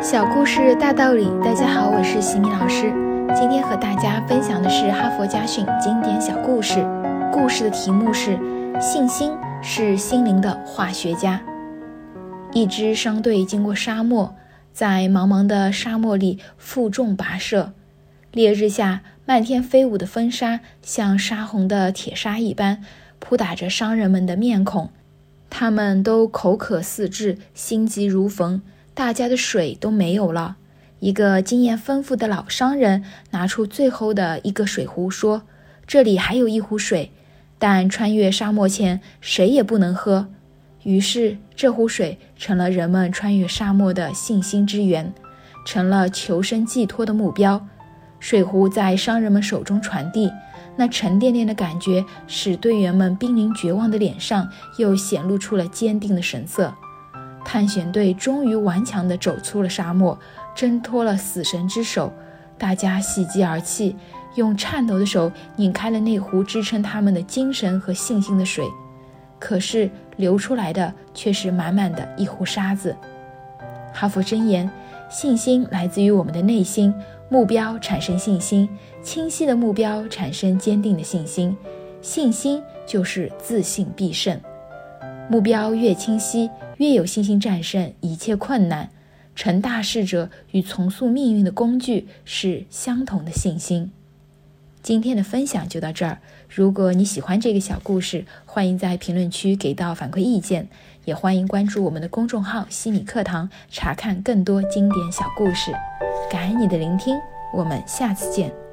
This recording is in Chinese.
小故事大道理，大家好，我是西米老师。今天和大家分享的是哈佛家训经典小故事。故事的题目是“信心是心灵的化学家”。一支商队经过沙漠，在茫茫的沙漠里负重跋涉。烈日下，漫天飞舞的风沙像杀红的铁砂一般扑打着商人们的面孔，他们都口渴似炙，心急如焚。大家的水都没有了。一个经验丰富的老商人拿出最后的一个水壶，说：“这里还有一壶水，但穿越沙漠前谁也不能喝。”于是，这壶水成了人们穿越沙漠的信心之源，成了求生寄托的目标。水壶在商人们手中传递，那沉甸甸的感觉使队员们濒临绝望的脸上又显露出了坚定的神色。探险队终于顽强地走出了沙漠，挣脱了死神之手。大家喜极而泣，用颤抖的手拧开了那壶支撑他们的精神和信心的水。可是流出来的却是满满的一壶沙子。哈佛箴言：信心来自于我们的内心，目标产生信心，清晰的目标产生坚定的信心，信心就是自信必胜。目标越清晰。越有信心战胜一切困难，成大事者与重塑命运的工具是相同的信心。今天的分享就到这儿。如果你喜欢这个小故事，欢迎在评论区给到反馈意见，也欢迎关注我们的公众号“西米课堂”，查看更多经典小故事。感恩你的聆听，我们下次见。